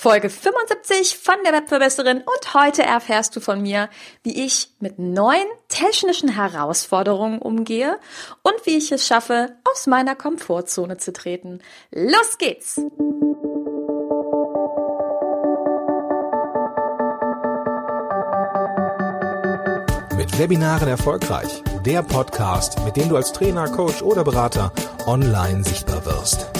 Folge 75 von der Webverbesserin und heute erfährst du von mir, wie ich mit neuen technischen Herausforderungen umgehe und wie ich es schaffe, aus meiner Komfortzone zu treten. Los geht's! Mit Webinaren erfolgreich. Der Podcast, mit dem du als Trainer, Coach oder Berater online sichtbar wirst.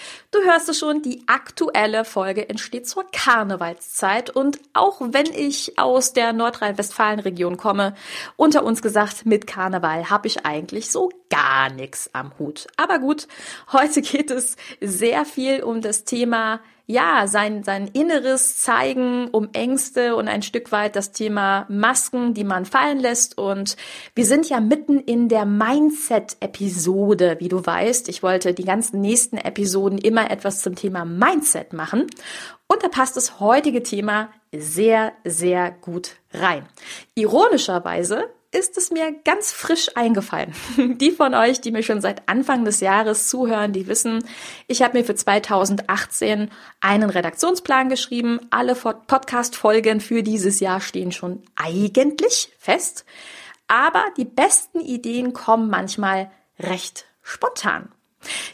Du hörst es schon, die aktuelle Folge entsteht zur Karnevalszeit und auch wenn ich aus der Nordrhein-Westfalen-Region komme, unter uns gesagt, mit Karneval habe ich eigentlich so gar nichts am Hut. Aber gut, heute geht es sehr viel um das Thema ja, sein, sein Inneres zeigen, um Ängste und ein Stück weit das Thema Masken, die man fallen lässt. Und wir sind ja mitten in der Mindset-Episode, wie du weißt. Ich wollte die ganzen nächsten Episoden immer etwas zum Thema Mindset machen. Und da passt das heutige Thema sehr, sehr gut rein. Ironischerweise ist es mir ganz frisch eingefallen. Die von euch, die mir schon seit Anfang des Jahres zuhören, die wissen, ich habe mir für 2018 einen Redaktionsplan geschrieben. Alle Podcast-Folgen für dieses Jahr stehen schon eigentlich fest. Aber die besten Ideen kommen manchmal recht spontan.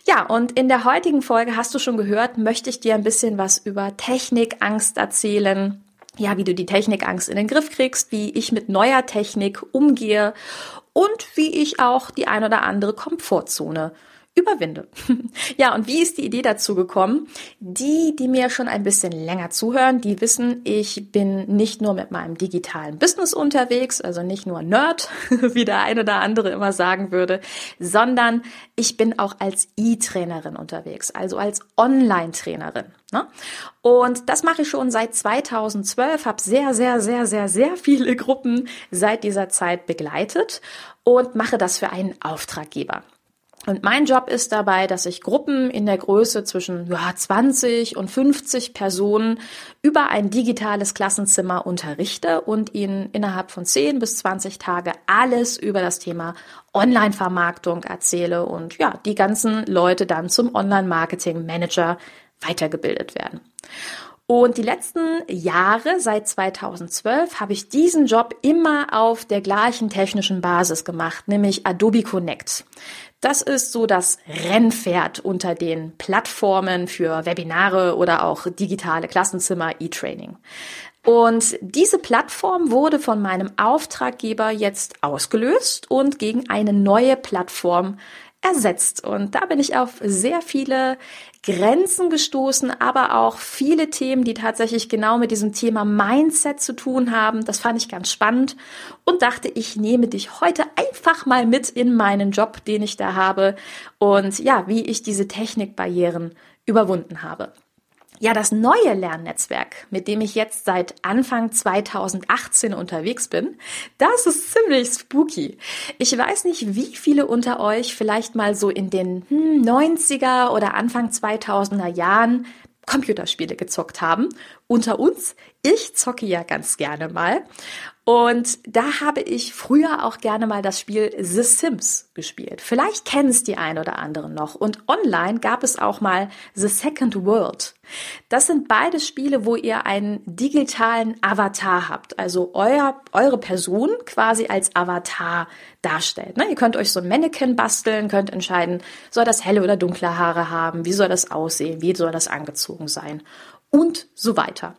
Ja, und in der heutigen Folge hast du schon gehört, möchte ich dir ein bisschen was über Technikangst erzählen ja, wie du die Technikangst in den Griff kriegst, wie ich mit neuer Technik umgehe und wie ich auch die ein oder andere Komfortzone überwinde. ja, und wie ist die Idee dazu gekommen? Die, die mir schon ein bisschen länger zuhören, die wissen, ich bin nicht nur mit meinem digitalen Business unterwegs, also nicht nur Nerd, wie der eine oder andere immer sagen würde, sondern ich bin auch als E-Trainerin unterwegs, also als Online-Trainerin. Ne? Und das mache ich schon seit 2012, habe sehr, sehr, sehr, sehr, sehr viele Gruppen seit dieser Zeit begleitet und mache das für einen Auftraggeber. Und mein Job ist dabei, dass ich Gruppen in der Größe zwischen ja, 20 und 50 Personen über ein digitales Klassenzimmer unterrichte und ihnen innerhalb von 10 bis 20 Tage alles über das Thema Online-Vermarktung erzähle und ja, die ganzen Leute dann zum Online-Marketing-Manager weitergebildet werden. Und die letzten Jahre, seit 2012, habe ich diesen Job immer auf der gleichen technischen Basis gemacht, nämlich Adobe Connect. Das ist so das Rennpferd unter den Plattformen für Webinare oder auch digitale Klassenzimmer E-Training. Und diese Plattform wurde von meinem Auftraggeber jetzt ausgelöst und gegen eine neue Plattform ersetzt. Und da bin ich auf sehr viele Grenzen gestoßen, aber auch viele Themen, die tatsächlich genau mit diesem Thema Mindset zu tun haben. Das fand ich ganz spannend und dachte, ich nehme dich heute einfach mal mit in meinen Job, den ich da habe und ja, wie ich diese Technikbarrieren überwunden habe. Ja, das neue Lernnetzwerk, mit dem ich jetzt seit Anfang 2018 unterwegs bin, das ist ziemlich spooky. Ich weiß nicht, wie viele unter euch vielleicht mal so in den 90er hm, oder Anfang 2000er Jahren Computerspiele gezockt haben. Unter uns, ich zocke ja ganz gerne mal. Und da habe ich früher auch gerne mal das Spiel The Sims gespielt. Vielleicht kennen es die ein oder anderen noch. Und online gab es auch mal The Second World. Das sind beide Spiele, wo ihr einen digitalen Avatar habt. Also euer, eure Person quasi als Avatar darstellt. Ne? Ihr könnt euch so ein Mannequin basteln, könnt entscheiden, soll das helle oder dunkle Haare haben, wie soll das aussehen, wie soll das angezogen sein und so weiter.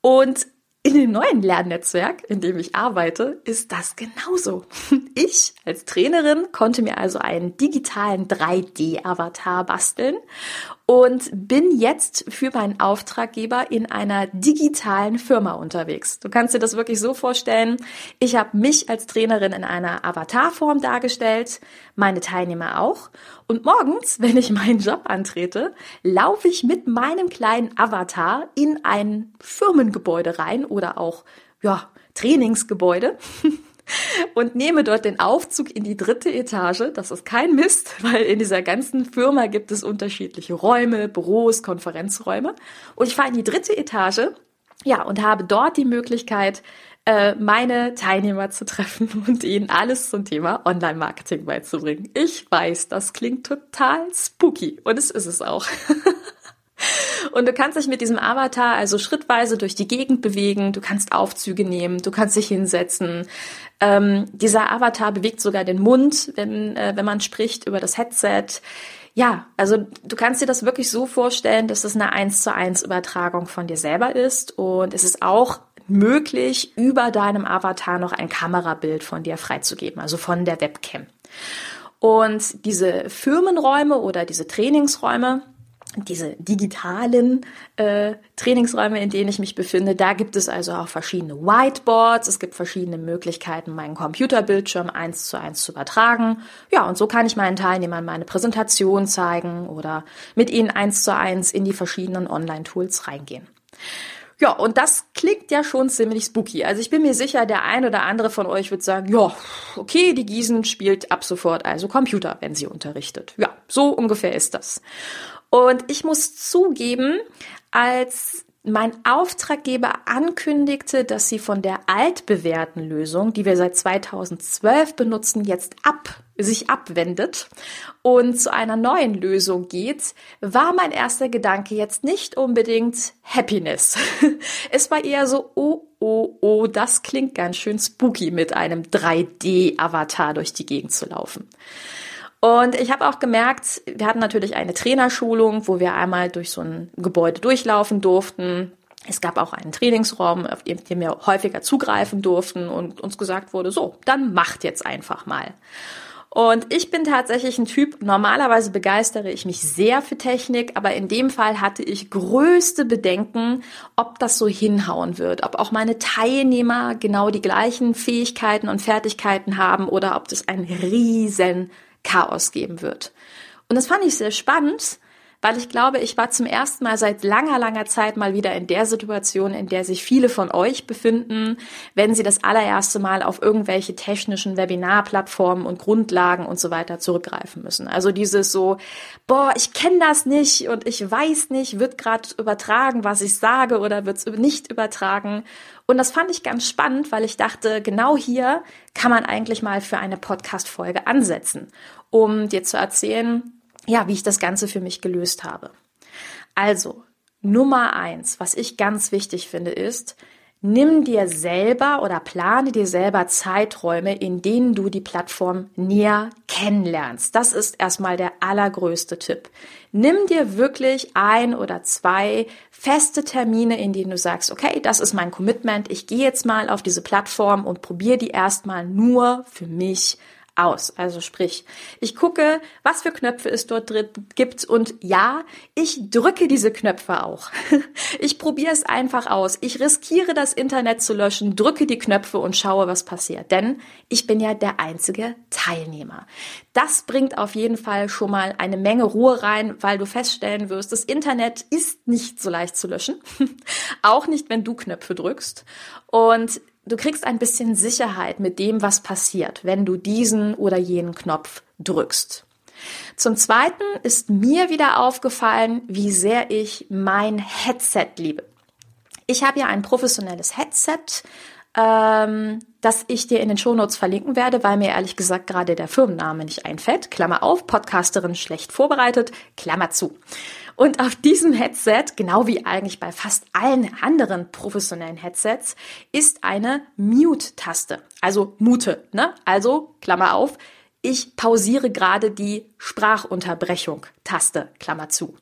Und in dem neuen Lernnetzwerk, in dem ich arbeite, ist das genauso. Ich als Trainerin konnte mir also einen digitalen 3D-Avatar basteln und bin jetzt für meinen Auftraggeber in einer digitalen Firma unterwegs. Du kannst dir das wirklich so vorstellen. Ich habe mich als Trainerin in einer Avatarform dargestellt, meine Teilnehmer auch. Und morgens, wenn ich meinen Job antrete, laufe ich mit meinem kleinen Avatar in ein Firmengebäude rein oder auch ja, Trainingsgebäude und nehme dort den Aufzug in die dritte Etage. Das ist kein Mist, weil in dieser ganzen Firma gibt es unterschiedliche Räume, Büros, Konferenzräume. Und ich fahre in die dritte Etage, ja, und habe dort die Möglichkeit, äh, meine Teilnehmer zu treffen und ihnen alles zum Thema Online-Marketing beizubringen. Ich weiß, das klingt total spooky und es ist es auch. Und du kannst dich mit diesem Avatar also schrittweise durch die Gegend bewegen, du kannst Aufzüge nehmen, du kannst dich hinsetzen. Ähm, dieser Avatar bewegt sogar den Mund, wenn, äh, wenn man spricht über das Headset. Ja, also du kannst dir das wirklich so vorstellen, dass es eine eins zu eins Übertragung von dir selber ist und es ist auch möglich, über deinem Avatar noch ein Kamerabild von dir freizugeben, also von der Webcam. Und diese Firmenräume oder diese Trainingsräume, diese digitalen äh, Trainingsräume, in denen ich mich befinde, da gibt es also auch verschiedene Whiteboards. Es gibt verschiedene Möglichkeiten, meinen Computerbildschirm eins zu eins zu übertragen. Ja, und so kann ich meinen Teilnehmern meine Präsentation zeigen oder mit ihnen eins zu eins in die verschiedenen Online-Tools reingehen. Ja, und das klingt ja schon ziemlich spooky. Also ich bin mir sicher, der ein oder andere von euch wird sagen, ja, okay, die Giesen spielt ab sofort also Computer, wenn sie unterrichtet. Ja, so ungefähr ist das. Und ich muss zugeben, als mein Auftraggeber ankündigte, dass sie von der altbewährten Lösung, die wir seit 2012 benutzen, jetzt ab, sich abwendet und zu einer neuen Lösung geht, war mein erster Gedanke jetzt nicht unbedingt Happiness. Es war eher so, oh, oh, oh, das klingt ganz schön spooky, mit einem 3D-Avatar durch die Gegend zu laufen. Und ich habe auch gemerkt, wir hatten natürlich eine Trainerschulung, wo wir einmal durch so ein Gebäude durchlaufen durften. Es gab auch einen Trainingsraum, auf dem wir häufiger zugreifen durften und uns gesagt wurde, so, dann macht jetzt einfach mal. Und ich bin tatsächlich ein Typ, normalerweise begeistere ich mich sehr für Technik, aber in dem Fall hatte ich größte Bedenken, ob das so hinhauen wird, ob auch meine Teilnehmer genau die gleichen Fähigkeiten und Fertigkeiten haben oder ob das ein riesen Chaos geben wird. Und das fand ich sehr spannend, weil ich glaube, ich war zum ersten Mal seit langer, langer Zeit mal wieder in der Situation, in der sich viele von euch befinden, wenn sie das allererste Mal auf irgendwelche technischen Webinarplattformen und Grundlagen und so weiter zurückgreifen müssen. Also dieses so, boah, ich kenne das nicht und ich weiß nicht, wird gerade übertragen, was ich sage oder wird es nicht übertragen. Und das fand ich ganz spannend, weil ich dachte, genau hier kann man eigentlich mal für eine Podcast-Folge ansetzen, um dir zu erzählen, ja, wie ich das Ganze für mich gelöst habe. Also, Nummer eins, was ich ganz wichtig finde, ist, nimm dir selber oder plane dir selber Zeiträume, in denen du die Plattform näher kennenlernst. Das ist erstmal der allergrößte Tipp. Nimm dir wirklich ein oder zwei feste Termine, in denen du sagst, okay, das ist mein Commitment, ich gehe jetzt mal auf diese Plattform und probiere die erstmal nur für mich aus. Also sprich, ich gucke, was für Knöpfe es dort drin gibt und ja, ich drücke diese Knöpfe auch. Ich probiere es einfach aus. Ich riskiere das Internet zu löschen, drücke die Knöpfe und schaue, was passiert. Denn ich bin ja der einzige Teilnehmer. Das bringt auf jeden Fall schon mal eine Menge Ruhe rein, weil du feststellen wirst, das Internet ist nicht so leicht zu löschen. auch nicht, wenn du Knöpfe drückst. Und du kriegst ein bisschen Sicherheit mit dem, was passiert, wenn du diesen oder jenen Knopf drückst. Zum Zweiten ist mir wieder aufgefallen, wie sehr ich mein Headset liebe. Ich habe ja ein professionelles Headset, ähm, das ich dir in den Shownotes verlinken werde, weil mir ehrlich gesagt gerade der Firmenname nicht einfällt. Klammer auf, Podcasterin schlecht vorbereitet, Klammer zu. Und auf diesem Headset, genau wie eigentlich bei fast allen anderen professionellen Headsets, ist eine Mute-Taste. Also Mute, ne? Also, Klammer auf, ich pausiere gerade die Sprachunterbrechung Taste, Klammer zu.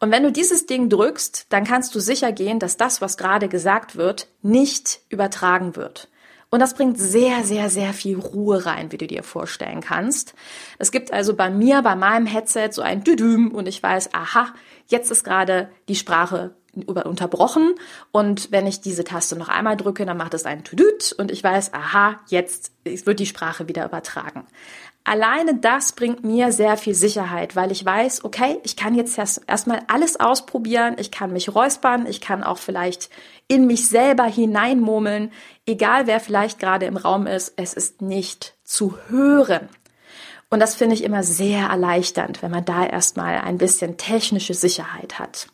Und wenn du dieses Ding drückst, dann kannst du sicher gehen, dass das, was gerade gesagt wird, nicht übertragen wird. Und das bringt sehr, sehr, sehr viel Ruhe rein, wie du dir vorstellen kannst. Es gibt also bei mir, bei meinem Headset so ein Düdüm und ich weiß, aha, jetzt ist gerade die Sprache unterbrochen und wenn ich diese Taste noch einmal drücke, dann macht es ein Tüdüt und ich weiß, aha, jetzt wird die Sprache wieder übertragen. Alleine das bringt mir sehr viel Sicherheit, weil ich weiß, okay, ich kann jetzt erstmal alles ausprobieren, ich kann mich räuspern, ich kann auch vielleicht in mich selber hineinmurmeln, egal wer vielleicht gerade im Raum ist, es ist nicht zu hören. Und das finde ich immer sehr erleichternd, wenn man da erstmal ein bisschen technische Sicherheit hat.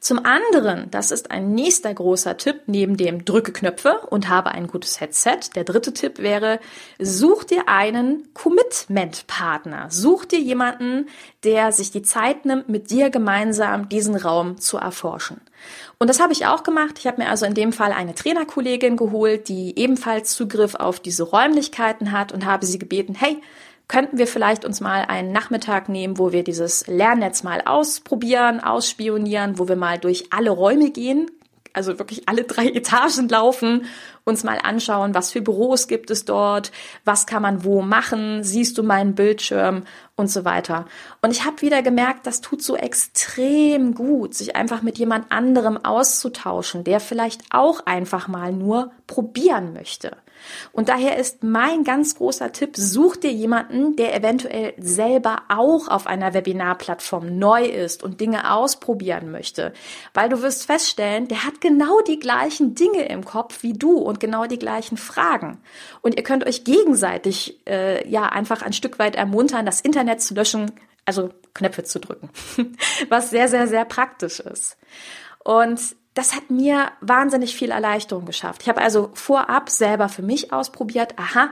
Zum anderen, das ist ein nächster großer Tipp neben dem Drücke Knöpfe und habe ein gutes Headset. Der dritte Tipp wäre, such dir einen Commitment-Partner. Such dir jemanden, der sich die Zeit nimmt, mit dir gemeinsam diesen Raum zu erforschen. Und das habe ich auch gemacht. Ich habe mir also in dem Fall eine Trainerkollegin geholt, die ebenfalls Zugriff auf diese Räumlichkeiten hat und habe sie gebeten, hey, könnten wir vielleicht uns mal einen Nachmittag nehmen, wo wir dieses Lernnetz mal ausprobieren, ausspionieren, wo wir mal durch alle Räume gehen, also wirklich alle drei Etagen laufen, uns mal anschauen, was für Büros gibt es dort, was kann man wo machen, siehst du meinen Bildschirm und so weiter. Und ich habe wieder gemerkt, das tut so extrem gut, sich einfach mit jemand anderem auszutauschen, der vielleicht auch einfach mal nur probieren möchte. Und daher ist mein ganz großer Tipp, such dir jemanden, der eventuell selber auch auf einer Webinarplattform neu ist und Dinge ausprobieren möchte. Weil du wirst feststellen, der hat genau die gleichen Dinge im Kopf wie du und genau die gleichen Fragen. Und ihr könnt euch gegenseitig äh, ja einfach ein Stück weit ermuntern, das Internet zu löschen, also Knöpfe zu drücken, was sehr, sehr, sehr praktisch ist. Und das hat mir wahnsinnig viel Erleichterung geschafft. Ich habe also vorab selber für mich ausprobiert, aha,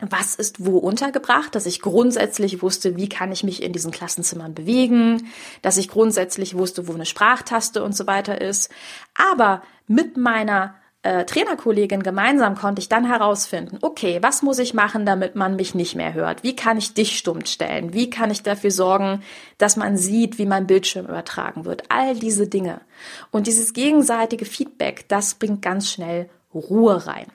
was ist wo untergebracht, dass ich grundsätzlich wusste, wie kann ich mich in diesen Klassenzimmern bewegen, dass ich grundsätzlich wusste, wo eine Sprachtaste und so weiter ist. Aber mit meiner äh, Trainerkollegin gemeinsam konnte ich dann herausfinden, okay, was muss ich machen, damit man mich nicht mehr hört? Wie kann ich dich stumm stellen? Wie kann ich dafür sorgen, dass man sieht, wie mein Bildschirm übertragen wird? All diese Dinge. Und dieses gegenseitige Feedback, das bringt ganz schnell Ruhe rein.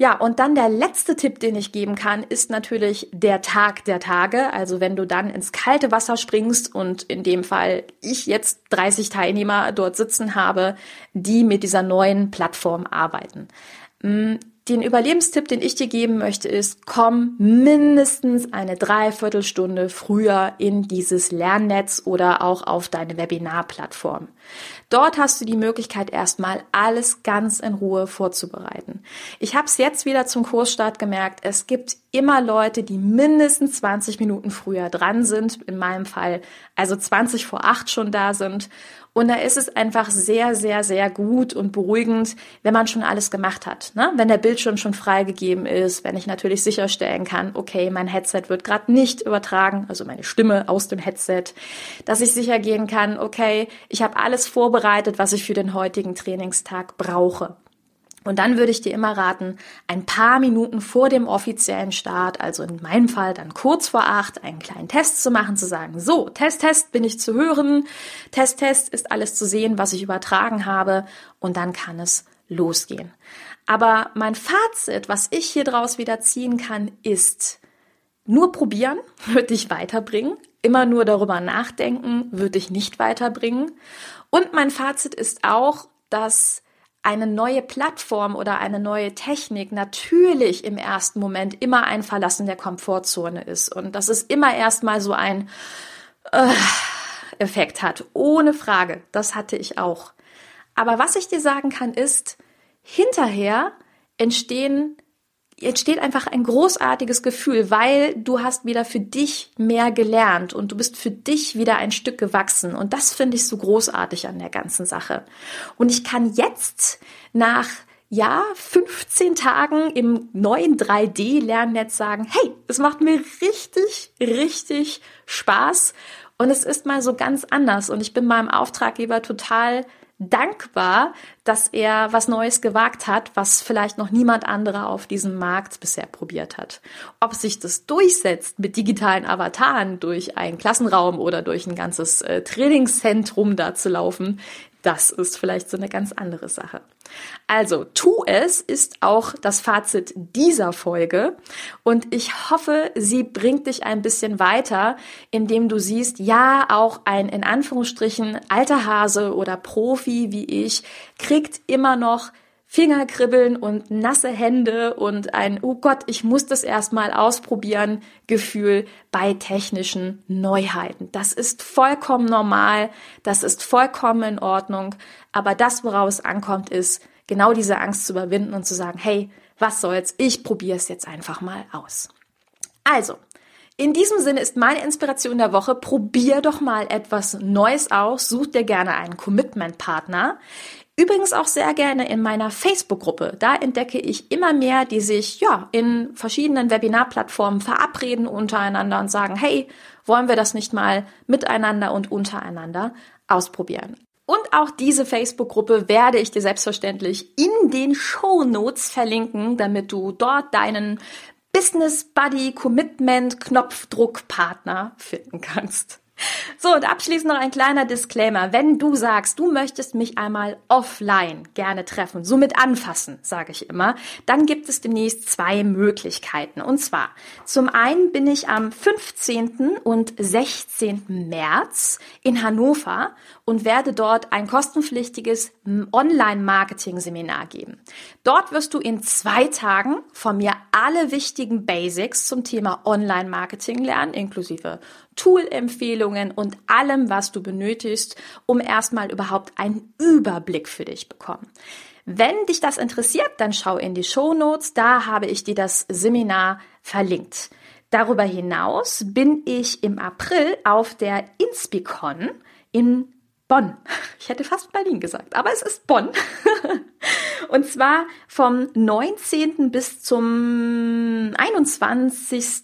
Ja, und dann der letzte Tipp, den ich geben kann, ist natürlich der Tag der Tage. Also wenn du dann ins kalte Wasser springst und in dem Fall ich jetzt 30 Teilnehmer dort sitzen habe, die mit dieser neuen Plattform arbeiten. Den Überlebenstipp, den ich dir geben möchte, ist, komm mindestens eine Dreiviertelstunde früher in dieses Lernnetz oder auch auf deine Webinarplattform. Dort hast du die Möglichkeit, erstmal alles ganz in Ruhe vorzubereiten. Ich habe es jetzt wieder zum Kursstart gemerkt, es gibt immer Leute, die mindestens 20 Minuten früher dran sind, in meinem Fall also 20 vor 8 schon da sind und da ist es einfach sehr, sehr, sehr gut und beruhigend, wenn man schon alles gemacht hat. Ne? Wenn der Bildschirm schon freigegeben ist, wenn ich natürlich sicherstellen kann, okay, mein Headset wird gerade nicht übertragen, also meine Stimme aus dem Headset, dass ich sicher gehen kann, okay, ich habe alles vorbereitet, was ich für den heutigen Trainingstag brauche. Und dann würde ich dir immer raten, ein paar Minuten vor dem offiziellen Start, also in meinem Fall dann kurz vor acht, einen kleinen Test zu machen, zu sagen, so, Test, Test, bin ich zu hören, Test, Test ist alles zu sehen, was ich übertragen habe und dann kann es losgehen. Aber mein Fazit, was ich hier draus wieder ziehen kann, ist, nur probieren wird dich weiterbringen. Immer nur darüber nachdenken wird dich nicht weiterbringen. Und mein Fazit ist auch, dass eine neue Plattform oder eine neue Technik natürlich im ersten Moment immer ein Verlassen der Komfortzone ist und dass es immer erstmal so ein äh, Effekt hat. Ohne Frage. Das hatte ich auch. Aber was ich dir sagen kann, ist, hinterher entstehen entsteht einfach ein großartiges Gefühl, weil du hast wieder für dich mehr gelernt und du bist für dich wieder ein Stück gewachsen. Und das finde ich so großartig an der ganzen Sache. Und ich kann jetzt nach ja, 15 Tagen im neuen 3D-Lernnetz sagen, hey, es macht mir richtig, richtig Spaß und es ist mal so ganz anders und ich bin meinem Auftraggeber total dankbar, dass er was Neues gewagt hat, was vielleicht noch niemand anderer auf diesem Markt bisher probiert hat. Ob sich das durchsetzt mit digitalen Avataren durch einen Klassenraum oder durch ein ganzes äh, Trainingszentrum da zu laufen, das ist vielleicht so eine ganz andere Sache. Also, tu es ist auch das Fazit dieser Folge und ich hoffe, sie bringt dich ein bisschen weiter, indem du siehst, ja, auch ein in Anführungsstrichen alter Hase oder Profi wie ich kriegt immer noch Fingerkribbeln und nasse Hände und ein, oh Gott, ich muss das erstmal ausprobieren, Gefühl bei technischen Neuheiten. Das ist vollkommen normal, das ist vollkommen in Ordnung, aber das, woraus es ankommt, ist, genau diese Angst zu überwinden und zu sagen, hey, was soll's, ich probiere es jetzt einfach mal aus. Also, in diesem Sinne ist meine Inspiration der Woche, probier doch mal etwas Neues aus, such dir gerne einen Commitment-Partner. Übrigens auch sehr gerne in meiner Facebook-Gruppe. Da entdecke ich immer mehr, die sich ja in verschiedenen Webinar-Plattformen verabreden untereinander und sagen, hey, wollen wir das nicht mal miteinander und untereinander ausprobieren? Und auch diese Facebook-Gruppe werde ich dir selbstverständlich in den Show Notes verlinken, damit du dort deinen Business Buddy Commitment Knopfdruckpartner finden kannst. So, und abschließend noch ein kleiner Disclaimer. Wenn du sagst, du möchtest mich einmal offline gerne treffen, somit anfassen, sage ich immer, dann gibt es demnächst zwei Möglichkeiten. Und zwar, zum einen bin ich am 15. und 16. März in Hannover und werde dort ein kostenpflichtiges Online-Marketing-Seminar geben. Dort wirst du in zwei Tagen von mir alle wichtigen Basics zum Thema Online-Marketing lernen, inklusive Tool-Empfehlungen und allem, was du benötigst, um erstmal überhaupt einen Überblick für dich bekommen. Wenn dich das interessiert, dann schau in die Show Notes, da habe ich dir das Seminar verlinkt. Darüber hinaus bin ich im April auf der Inspicon in Bonn. Ich hätte fast Berlin gesagt, aber es ist Bonn. Und zwar vom 19. bis zum 21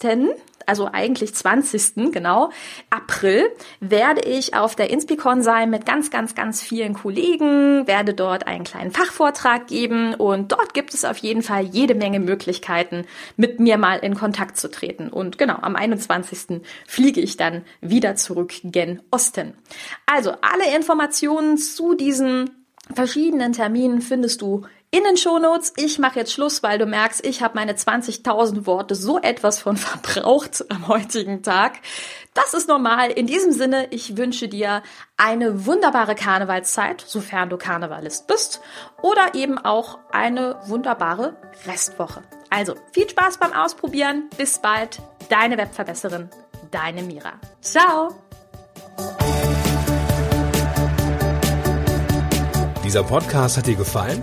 also eigentlich 20. genau, April, werde ich auf der Inspicon sein mit ganz, ganz, ganz vielen Kollegen, werde dort einen kleinen Fachvortrag geben und dort gibt es auf jeden Fall jede Menge Möglichkeiten, mit mir mal in Kontakt zu treten. Und genau, am 21. fliege ich dann wieder zurück gen Osten. Also alle Informationen zu diesen verschiedenen Terminen findest du in den Shownotes. Ich mache jetzt Schluss, weil du merkst, ich habe meine 20.000 Worte so etwas von verbraucht am heutigen Tag. Das ist normal. In diesem Sinne, ich wünsche dir eine wunderbare Karnevalszeit, sofern du Karnevalist bist, oder eben auch eine wunderbare Restwoche. Also viel Spaß beim Ausprobieren. Bis bald. Deine Webverbesserin, deine Mira. Ciao. Dieser Podcast hat dir gefallen?